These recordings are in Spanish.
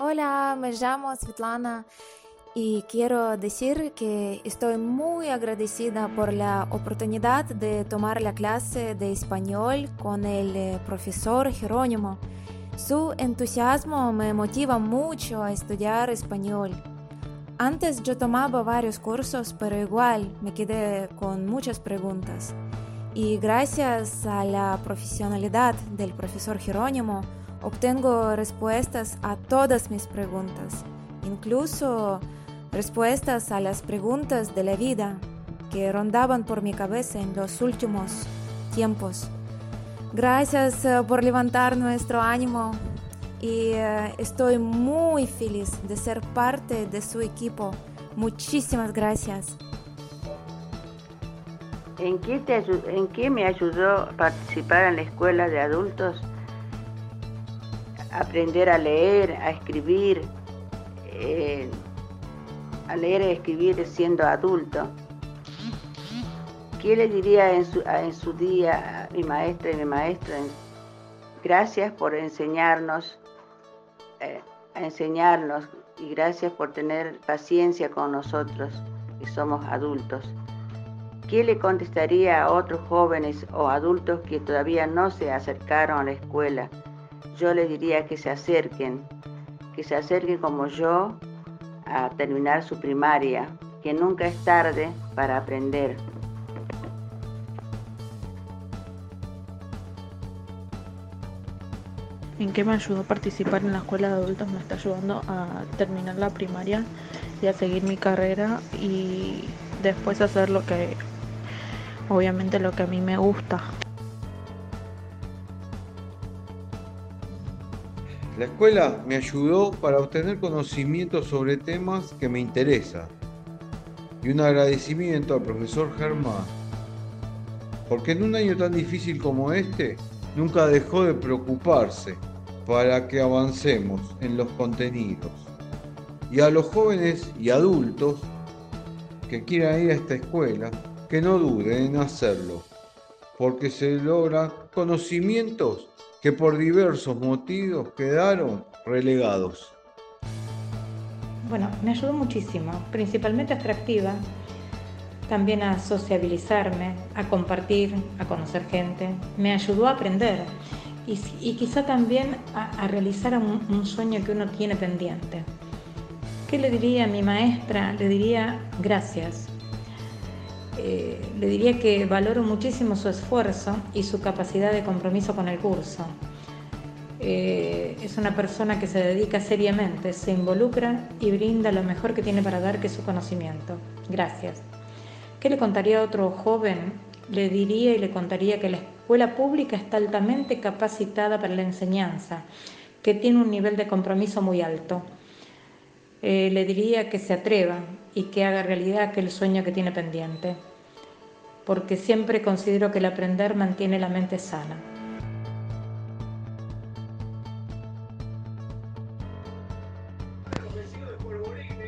Hola, me llamo Svetlana y quiero decir que estoy muy agradecida por la oportunidad de tomar la clase de español con el eh, profesor Jerónimo. Su entusiasmo me motiva mucho a estudiar español. Antes yo tomaba varios cursos, pero igual me quedé con muchas preguntas. Y gracias a la profesionalidad del profesor Jerónimo, obtengo respuestas a todas mis preguntas, incluso respuestas a las preguntas de la vida que rondaban por mi cabeza en los últimos tiempos. Gracias eh, por levantar nuestro ánimo y eh, estoy muy feliz de ser parte de su equipo. Muchísimas gracias. ¿En qué, ¿En qué me ayudó participar en la escuela de adultos? Aprender a leer, a escribir, eh, a leer y escribir siendo adulto. ¿Qué le diría en su, día a mi maestra y mi maestro? Gracias por enseñarnos, eh, a enseñarnos y gracias por tener paciencia con nosotros que somos adultos. ¿Qué le contestaría a otros jóvenes o adultos que todavía no se acercaron a la escuela? Yo les diría que se acerquen, que se acerquen como yo a terminar su primaria, que nunca es tarde para aprender. ¿En qué me ayudó participar en la escuela de adultos? Me está ayudando a terminar la primaria y a seguir mi carrera y después hacer lo que, obviamente lo que a mí me gusta. La escuela me ayudó para obtener conocimiento sobre temas que me interesan. Y un agradecimiento al profesor Germán, porque en un año tan difícil como este, nunca dejó de preocuparse para que avancemos en los contenidos. Y a los jóvenes y adultos que quieran ir a esta escuela, que no duden en hacerlo, porque se logra conocimientos que por diversos motivos quedaron relegados. Bueno, me ayudó muchísimo, principalmente atractiva, también a sociabilizarme, a compartir, a conocer gente, me ayudó a aprender y, quizá también a, realizar un, sueño que uno tiene pendiente. ¿Qué le diría a mi maestra? Le diría gracias. Eh, le diría que valoro muchísimo su esfuerzo y su capacidad de compromiso con el curso. Eh, es una persona que se dedica seriamente, se involucra y brinda lo mejor que tiene para dar, que su conocimiento. Gracias. ¿Qué le contaría a otro joven? Le diría y le contaría que la escuela pública está altamente capacitada para la enseñanza, que tiene un nivel de compromiso muy alto. Eh, le diría que se atreva y que haga realidad aquel sueño que tiene pendiente, porque siempre considero que el aprender mantiene la mente sana.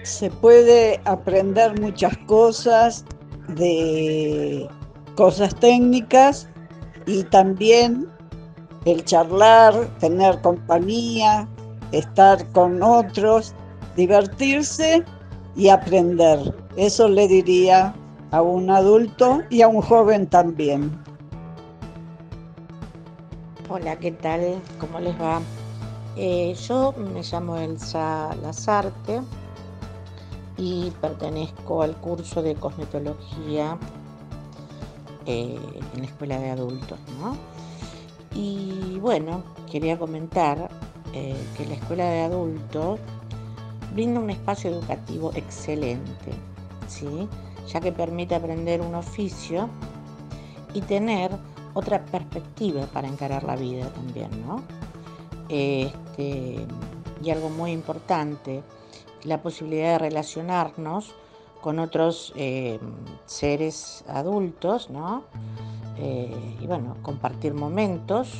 se puede aprender muchas cosas de cosas técnicas y también el charlar, tener compañía, estar con otros, divertirse y aprender. Eso le diría a un adulto y a un joven también. Hola, ¿qué tal? ¿Cómo les va? Eh, yo me llamo Elsa Lazarte, y pertenezco al curso de cosmetología eh, en la escuela de adultos. Y bueno, quería comentar eh, que la escuela de adultos brinda un espacio educativo excelente, ¿sí? ya que permite aprender un oficio y tener otra perspectiva para encarar la vida también. ¿no? Este, y algo muy importante, la posibilidad de relacionarnos con otros eh, seres adultos, ¿no? Eh, y bueno, compartir momentos.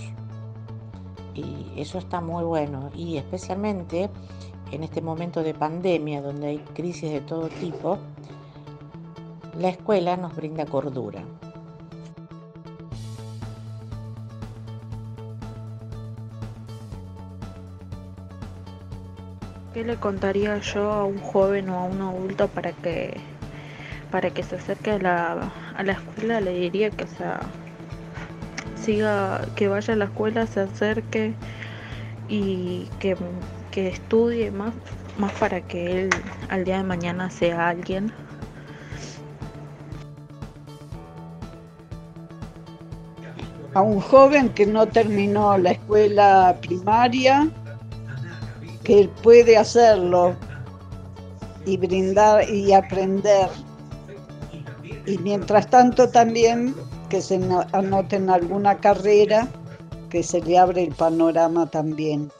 Y eso está muy bueno. Y especialmente en este momento de pandemia, donde hay crisis de todo tipo, la escuela nos brinda cordura. ¿Qué le contaría yo a un joven o a un adulto para que para que se acerque a la, a la escuela? Le diría que sea siga, que vaya a la escuela, se acerque y que, que estudie más, más para que él al día de mañana sea alguien. A un joven que no terminó la escuela primaria, que puede hacerlo y brindar y aprender. Y mientras tanto también que se anoten alguna carrera que se le abre el panorama también.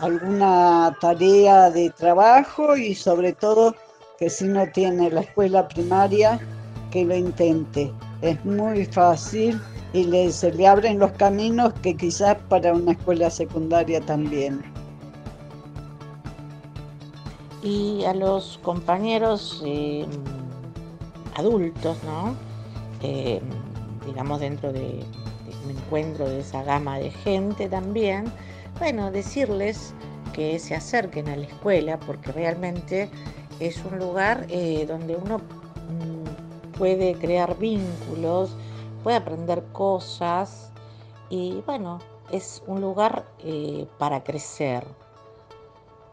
Alguna tarea de trabajo y sobre todo que si no tiene la escuela primaria, que lo intente. Es muy fácil y le, se le abren los caminos que quizás para una escuela secundaria también. Y a los compañeros eh, adultos, ¿no? Eh, digamos dentro de, un encuentro de esa gama de gente también, bueno, decirles que se acerquen a la escuela porque realmente es un lugar eh, donde uno mm, puede crear vínculos, puede aprender cosas y bueno, es un lugar eh, para crecer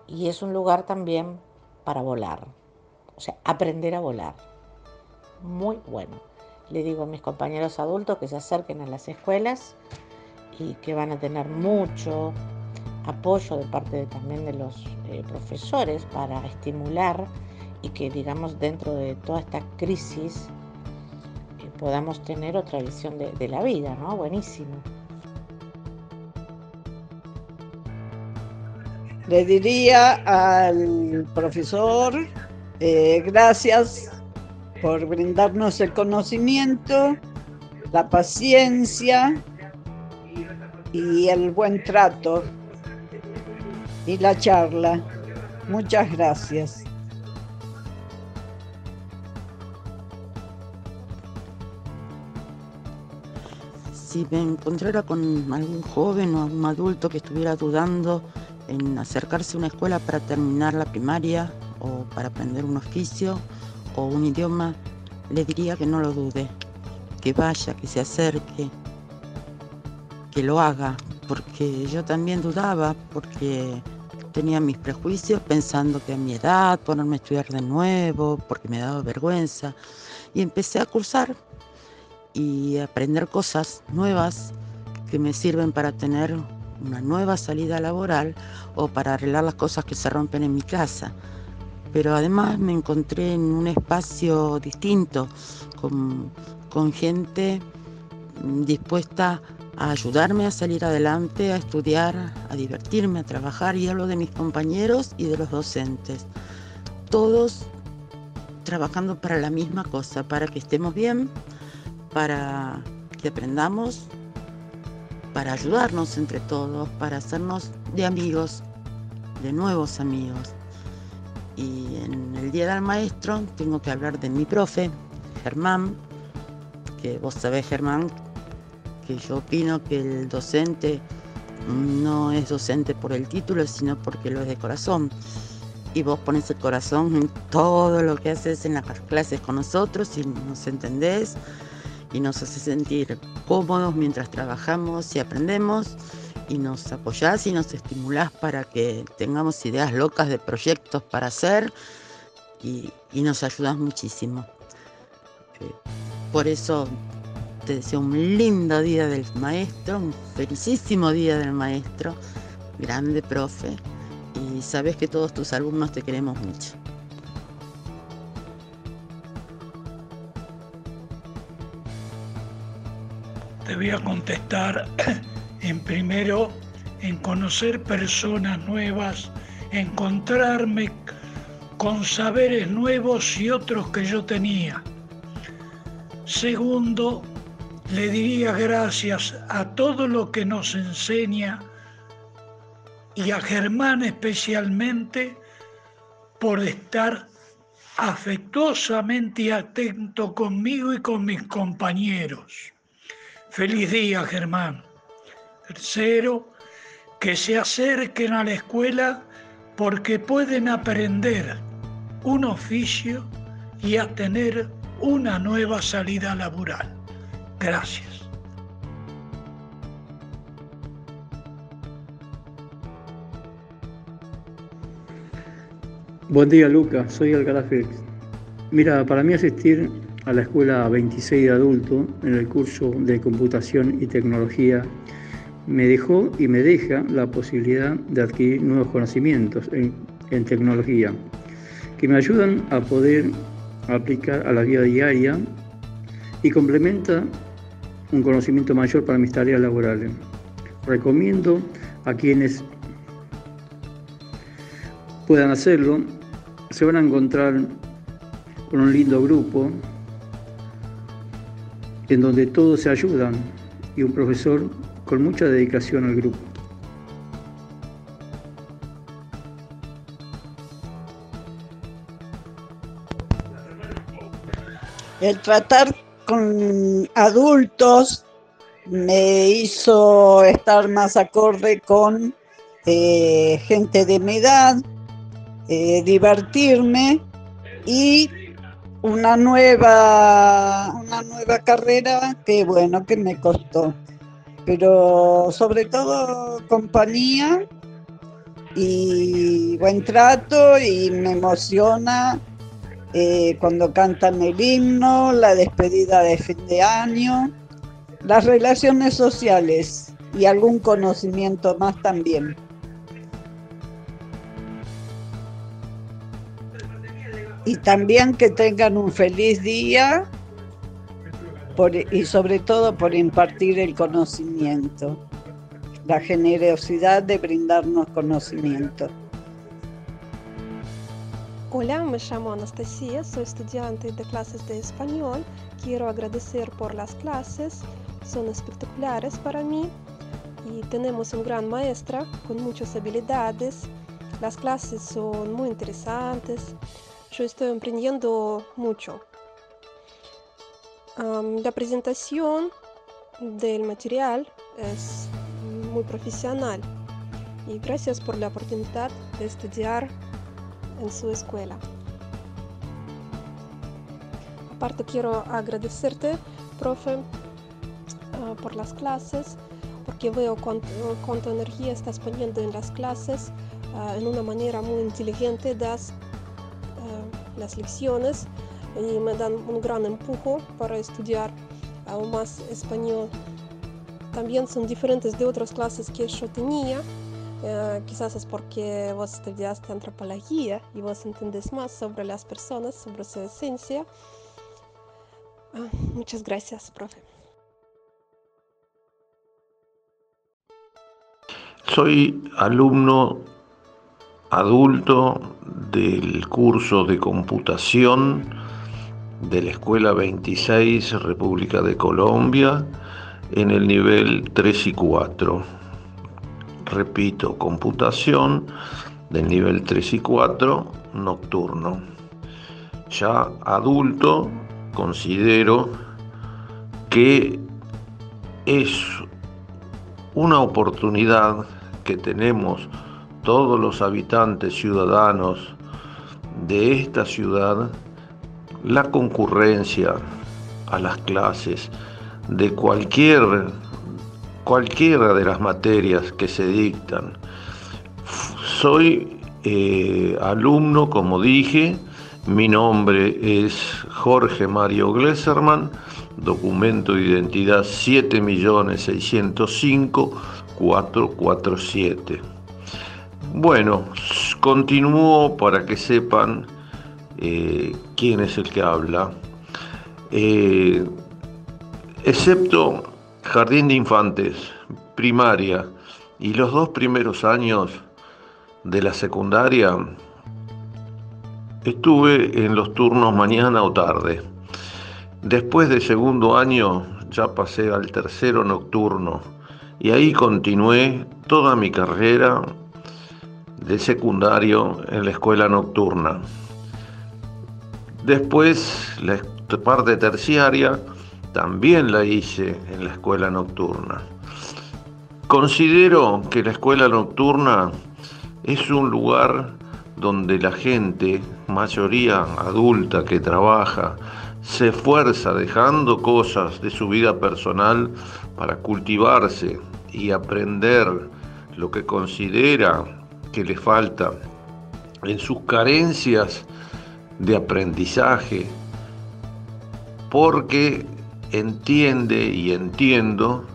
y es un lugar también para volar, o sea, aprender a volar. Muy bueno le digo a mis compañeros adultos que se acerquen a las escuelas y que van a tener mucho apoyo de parte también de los eh, profesores para estimular y que digamos dentro de toda esta crisis eh, podamos tener otra visión de, la vida, ¿no? Buenísimo. Le diría al profesor, eh, gracias por brindarnos el conocimiento, la paciencia y el buen trato y la charla. Muchas gracias. Si me encontrara con algún joven o algún adulto que estuviera dudando en acercarse a una escuela para terminar la primaria o para aprender un oficio, o un idioma, le diría que no lo dude, que vaya, que se acerque, que lo haga, porque yo también dudaba, porque tenía mis prejuicios pensando que a mi edad ponerme a estudiar de nuevo, porque me daba vergüenza, y empecé a cursar y aprender cosas nuevas que me sirven para tener una nueva salida laboral o para arreglar las cosas que se rompen en mi casa. Pero además me encontré en un espacio distinto, con, gente dispuesta a ayudarme a salir adelante, a estudiar, a divertirme, a trabajar, y hablo de mis compañeros y de los docentes. Todos trabajando para la misma cosa, para que estemos bien, para que aprendamos, para ayudarnos entre todos, para hacernos de amigos, de nuevos amigos. Y en el Día del Maestro tengo que hablar de mi profe, Germán, que vos sabés, Germán, que yo opino que el docente no es docente por el título, sino porque lo es de corazón. Y vos pones el corazón en todo lo que haces en las clases con nosotros y nos entendés y nos hace sentir cómodos mientras trabajamos y aprendemos y nos apoyás y nos estimulás para que tengamos ideas locas de proyectos para hacer y, nos ayudas muchísimo. Eh, por eso te deseo un lindo día del maestro, un felicísimo día del maestro, grande profe, y sabes que todos tus alumnos te queremos mucho. Te voy a contestar en primero en conocer personas nuevas, encontrarme con saberes nuevos y otros que yo tenía. Segundo, le diría gracias a todo lo que nos enseña y a Germán especialmente por estar afectuosamente atento conmigo y con mis compañeros. Feliz día, Germán. Tercero, que se acerquen a la escuela porque pueden aprender un oficio y a tener una nueva salida laboral. Gracias. Buen día, Luca. Soy Alcalá. Mira, para mí asistir a la escuela 26 de adulto en el curso de computación y tecnología me dejó y me deja la posibilidad de adquirir nuevos conocimientos en, en tecnología que me ayudan a poder aplicar a la vida diaria y complementa un conocimiento mayor para mis tareas laborales. Recomiendo a quienes puedan hacerlo, se van a encontrar con un lindo grupo en donde todos se ayudan y un profesor con mucha dedicación al grupo. El tratar con adultos me hizo estar más acorde con eh, gente de mi edad, eh, divertirme y una nueva, una nueva carrera que bueno, que me costó. Pero sobre todo compañía y buen trato y me emociona eh, cuando cantan el himno, la despedida de fin de año, las relaciones sociales y algún conocimiento más también. Y también que tengan un feliz día y sobre todo por impartir el conocimiento, la generosidad de brindarnos conocimiento. Hola, me llamo Anastasia, soy estudiante de clases de español. Quiero agradecer por las clases, son espectaculares para mí y tenemos un gran maestra con muchas habilidades. Las clases son muy interesantes. Yo estoy aprendiendo mucho. la presentación del material es muy profesional y gracias por la oportunidad de estudiar en su escuela. Aparte quiero agradecerte, profe, ah, por las clases, porque veo cuánta energía estás poniendo en las clases, ah, en una manera muy inteligente das ah, las lecciones y me dan un gran empujo para estudiar aún más español. También son diferentes de otras clases que yo tenía eh, quizás es porque vos estudiaste antropología y vos entendés más sobre las personas, sobre su esencia. Ah, muchas gracias, profe. Soy alumno adulto del curso de computación de la Escuela 26 República de Colombia en el nivel 3 y 4 repito, computación del nivel 3 y 4 nocturno. Ya adulto, considero que es una oportunidad que tenemos todos los habitantes ciudadanos de esta ciudad, la concurrencia a las clases de cualquier cualquiera de las materias que se dictan. Soy eh, alumno, como dije, mi nombre es Jorge Mario Glesserman, documento de identidad 7.605.447. Bueno, continúo para que sepan eh, quién es el que habla. Eh, excepto Jardín de Infantes, primaria y los dos primeros años de la secundaria estuve en los turnos mañana o tarde. Después de segundo año ya pasé al tercero nocturno y ahí continué toda mi carrera de secundario en la escuela nocturna. Después la parte terciaria también la hice en la escuela nocturna. Considero que la escuela nocturna es un lugar donde la gente, mayoría adulta que trabaja, se esfuerza dejando cosas de su vida personal para cultivarse y aprender lo que considera que le falta en sus carencias de aprendizaje, porque entiende y entiendo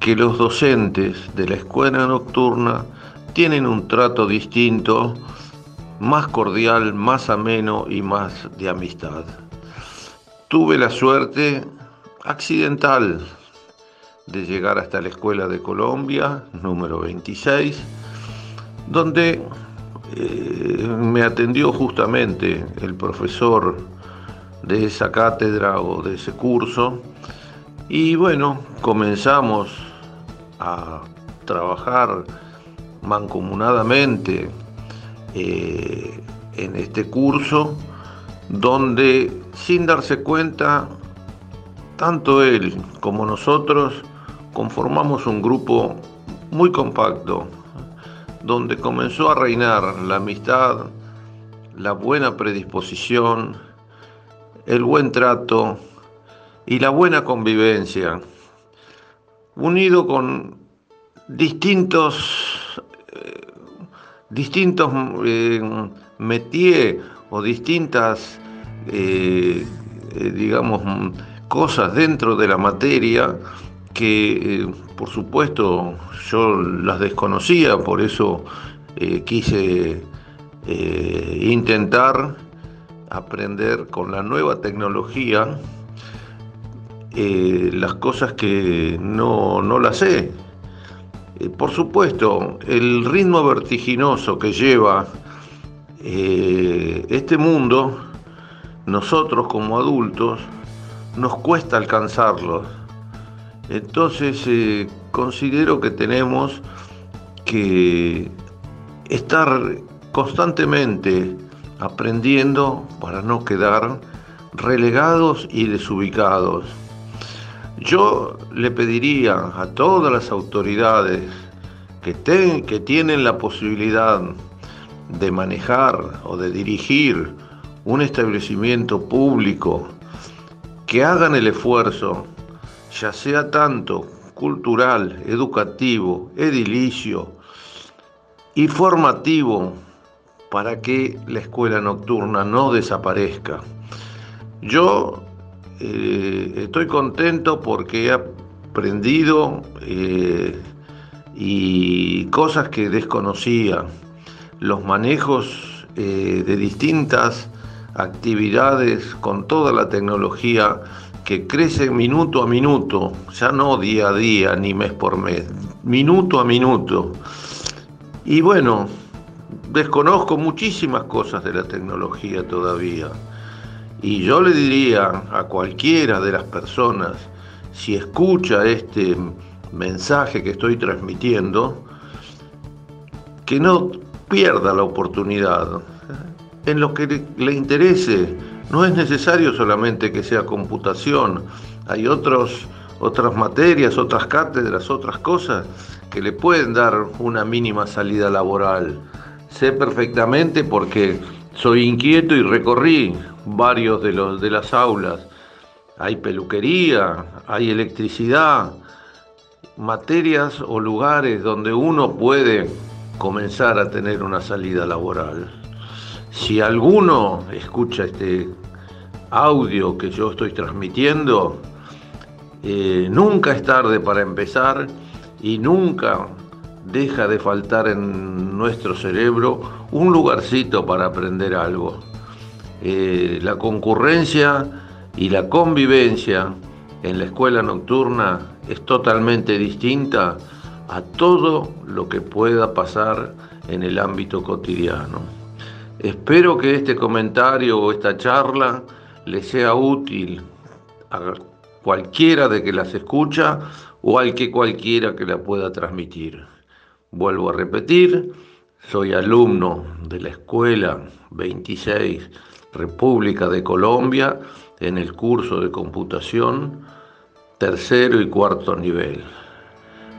que los docentes de la escuela nocturna tienen un trato distinto, más cordial, más ameno y más de amistad. Tuve la suerte accidental de llegar hasta la Escuela de Colombia, número 26, donde eh, me atendió justamente el profesor de esa cátedra o de ese curso. Y bueno, comenzamos a trabajar mancomunadamente eh, en este curso, donde sin darse cuenta, tanto él como nosotros conformamos un grupo muy compacto, donde comenzó a reinar la amistad, la buena predisposición, el buen trato y la buena convivencia, unido con distintos, eh, distintos eh, métiers o distintas, eh, digamos, cosas dentro de la materia que, por supuesto, yo las desconocía, por eso quise intentar aprender con la nueva tecnología eh, las cosas que no, no las sé. Eh, por supuesto, el ritmo vertiginoso que lleva eh, este mundo, nosotros como adultos, nos cuesta alcanzarlo. Entonces considero que tenemos que estar constantemente aprendiendo para no quedar relegados y desubicados. Yo le pediría a todas las autoridades que, que tienen la posibilidad de manejar o de dirigir un establecimiento público que hagan el esfuerzo, ya sea tanto cultural, educativo, edilicio y formativo, para que la escuela nocturna no desaparezca. Yo eh, estoy contento porque he aprendido eh, y cosas que desconocía, los manejos eh, de distintas actividades con toda la tecnología que crece minuto a minuto, ya no día a día ni mes por mes, minuto a minuto. Y bueno, desconozco muchísimas cosas de la tecnología todavía. Y yo le diría a cualquiera de las personas, si escucha este mensaje que estoy transmitiendo, que no pierda la oportunidad. En lo que le interese, no es necesario solamente que sea computación, hay otros, otras materias, otras cátedras, otras cosas que le pueden dar una mínima salida laboral sé perfectamente porque soy inquieto y recorrí varios de, los, de las aulas. Hay peluquería, hay electricidad, materias o lugares donde uno puede comenzar a tener una salida laboral. Si alguno escucha este audio que yo estoy transmitiendo, eh, nunca es tarde para empezar y nunca deja de faltar en nuestro cerebro un lugarcito para aprender algo. Eh, la concurrencia y la convivencia en la escuela nocturna es totalmente distinta a todo lo que pueda pasar en el ámbito cotidiano. Espero que este comentario o esta charla le sea útil a cualquiera de que las escucha o al que cualquiera que la pueda transmitir. Vuelvo a repetir, soy alumno de la Escuela 26 República de Colombia en el curso de computación tercero y cuarto nivel.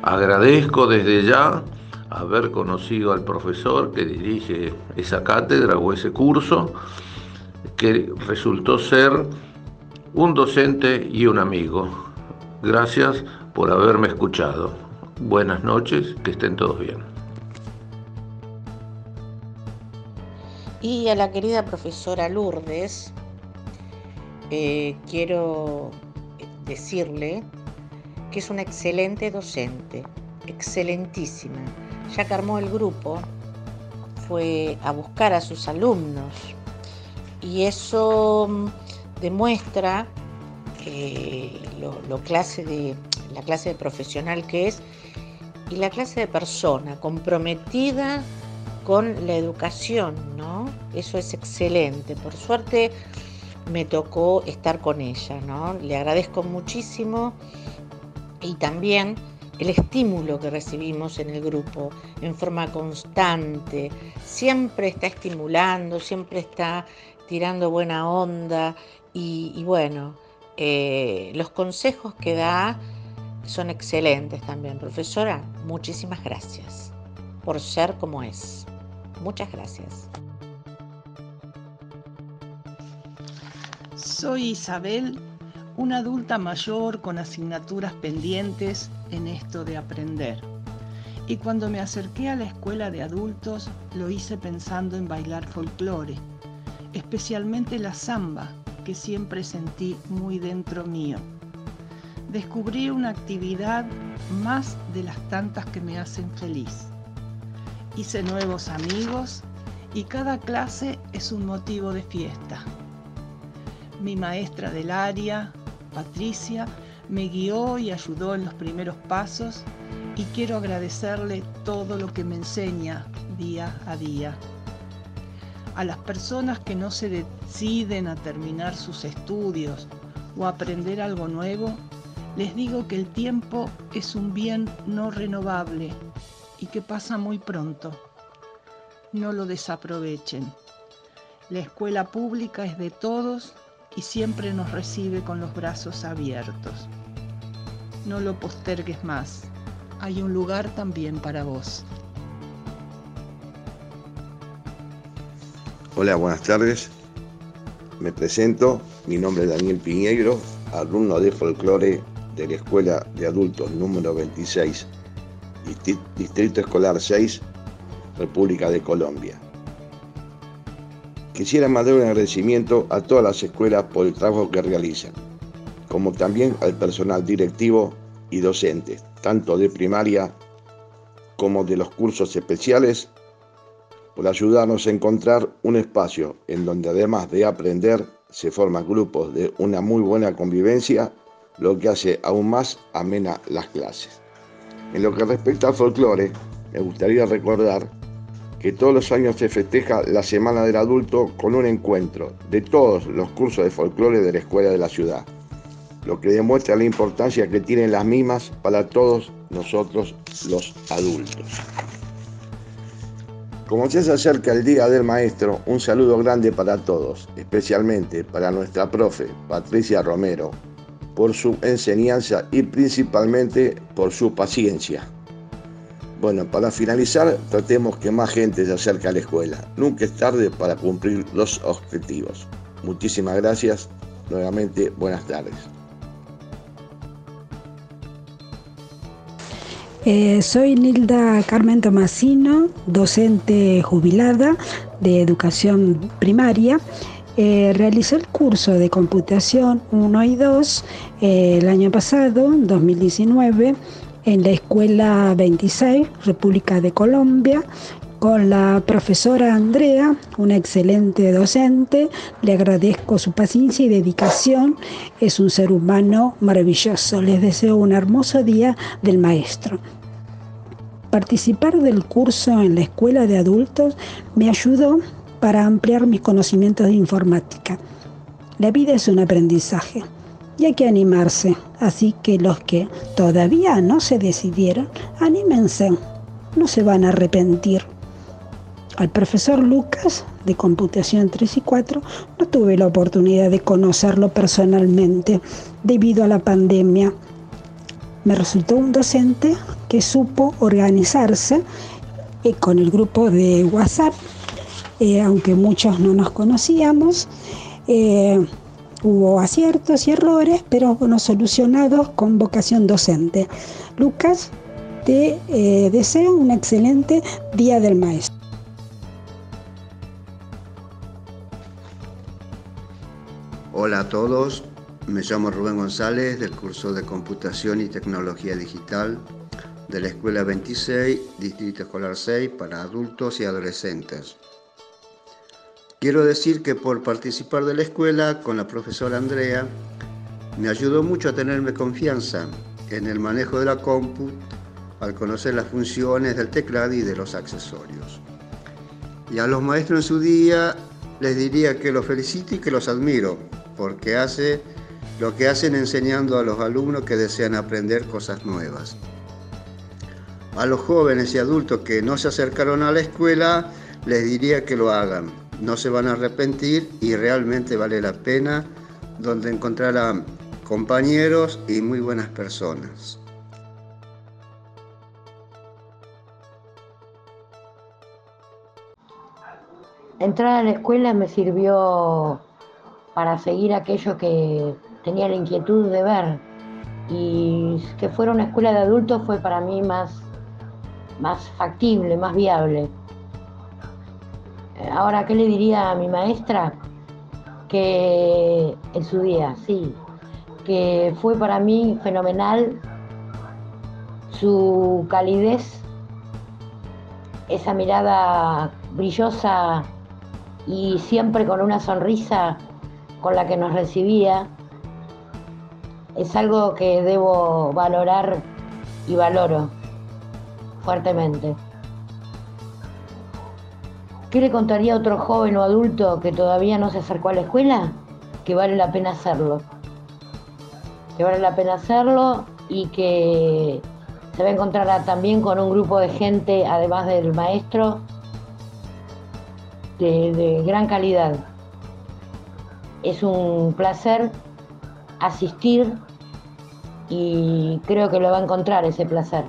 Agradezco desde ya haber conocido al profesor que dirige esa cátedra o ese curso, que resultó ser un docente y un amigo. Gracias por haberme escuchado. Buenas noches, que estén todos bien. Y a la querida profesora Lourdes, eh, quiero decirle que es una excelente docente, excelentísima, ya que armó el grupo, fue a buscar a sus alumnos y eso mm, demuestra eh, lo, clase de, la clase de profesional que es y la clase de persona comprometida con la educación, ¿no? Eso es excelente. Por suerte me tocó estar con ella, ¿no? Le agradezco muchísimo y también el estímulo que recibimos en el grupo en forma constante, siempre está estimulando, siempre está tirando buena onda y, bueno, eh, los consejos que da son excelentes también. Profesora, muchísimas gracias por ser como es. Muchas gracias. Soy Isabel, una adulta mayor con asignaturas pendientes en esto de aprender. Y cuando me acerqué a la escuela de adultos, lo hice pensando en bailar folclore, especialmente la samba, que siempre sentí muy dentro mío. Descubrí una actividad más de las tantas que me hacen feliz. Hice nuevos amigos y cada clase es un motivo de fiesta. Mi maestra del área, Patricia, me guió y ayudó en los primeros pasos y quiero agradecerle todo lo que me enseña día a día. A las personas que no se deciden a terminar sus estudios o aprender algo nuevo, les digo que el tiempo es un bien no renovable y que pasa muy pronto. No lo desaprovechen. La escuela pública es de todos y siempre nos recibe con los brazos abiertos. No lo postergues más. Hay un lugar también para vos. Hola, buenas tardes. Me presento. Mi nombre es Daniel Piñegro, alumno de folclore de la Escuela de Adultos número 26, Distrito Escolar 6, República de Colombia. Quisiera mandar un agradecimiento a todas las escuelas por el trabajo que realizan, como también al personal directivo y docente, tanto de primaria como de los cursos especiales, por ayudarnos a encontrar un espacio en donde además de aprender se forman grupos de una muy buena convivencia, lo que hace aún más amena las clases. En lo que respecta al folclore, me gustaría recordar que todos los años se festeja la Semana del Adulto con un encuentro de todos los cursos de folclore de la escuela de la ciudad, lo que demuestra la importancia que tienen las mismas para todos nosotros los adultos. Como se acerca el Día del Maestro, un saludo grande para todos, especialmente para nuestra profe Patricia Romero, por su enseñanza y principalmente por su paciencia. Bueno, para finalizar, tratemos que más gente se acerque a la escuela. Nunca es tarde para cumplir los objetivos. Muchísimas gracias. Nuevamente, buenas tardes. Eh, soy Nilda Carmen Tomasino, docente jubilada de educación primaria. Eh, realicé el curso de computación 1 y 2 eh, el año pasado, 2019 en la Escuela 26, República de Colombia, con la profesora Andrea, una excelente docente. Le agradezco su paciencia y dedicación. Es un ser humano maravilloso. Les deseo un hermoso día del maestro. Participar del curso en la escuela de adultos me ayudó para ampliar mis conocimientos de informática. La vida es un aprendizaje y hay que animarse. Así que los que todavía no se decidieron, anímense, no se van a arrepentir. Al profesor Lucas de Computación 3 y 4 no tuve la oportunidad de conocerlo personalmente debido a la pandemia. Me resultó un docente que supo organizarse eh, con el grupo de WhatsApp, eh, aunque muchos no nos conocíamos. Eh, hubo aciertos y errores, pero bueno, solucionados con vocación docente. Lucas, te deseo un excelente Día del Maestro. Hola a todos, me llamo Rubén González del curso de Computación y Tecnología Digital de la Escuela 26, Distrito Escolar 6 para adultos y adolescentes. Quiero decir que por participar de la escuela con la profesora Andrea, me ayudó mucho a tenerme confianza en el manejo de la compu al conocer las funciones del teclado y de los accesorios. Y a los maestros en su día les diría que los felicito y que los admiro, porque hace lo que hacen enseñando a los alumnos que desean aprender cosas nuevas. A los jóvenes y adultos que no se acercaron a la escuela, les diría que lo hagan. No se van a arrepentir y realmente vale la pena, donde encontrarán compañeros y muy buenas personas. Entrar a la escuela me sirvió para seguir aquello que tenía la inquietud de ver y que fuera una escuela de adultos fue para mí más, más factible, más viable. Ahora, ¿qué le diría a mi maestra? Que en su día, sí, que fue para mí fenomenal su calidez, esa mirada brillosa y siempre con una sonrisa con la que nos recibía, es algo que debo valorar y valoro fuertemente. ¿Qué le contaría a otro joven o adulto que todavía no se acercó a la escuela? Que vale la pena hacerlo. Que vale la pena hacerlo y que se va a encontrar también con un grupo de gente, además del maestro, de, de gran calidad. Es un placer asistir y creo que lo va a encontrar ese placer.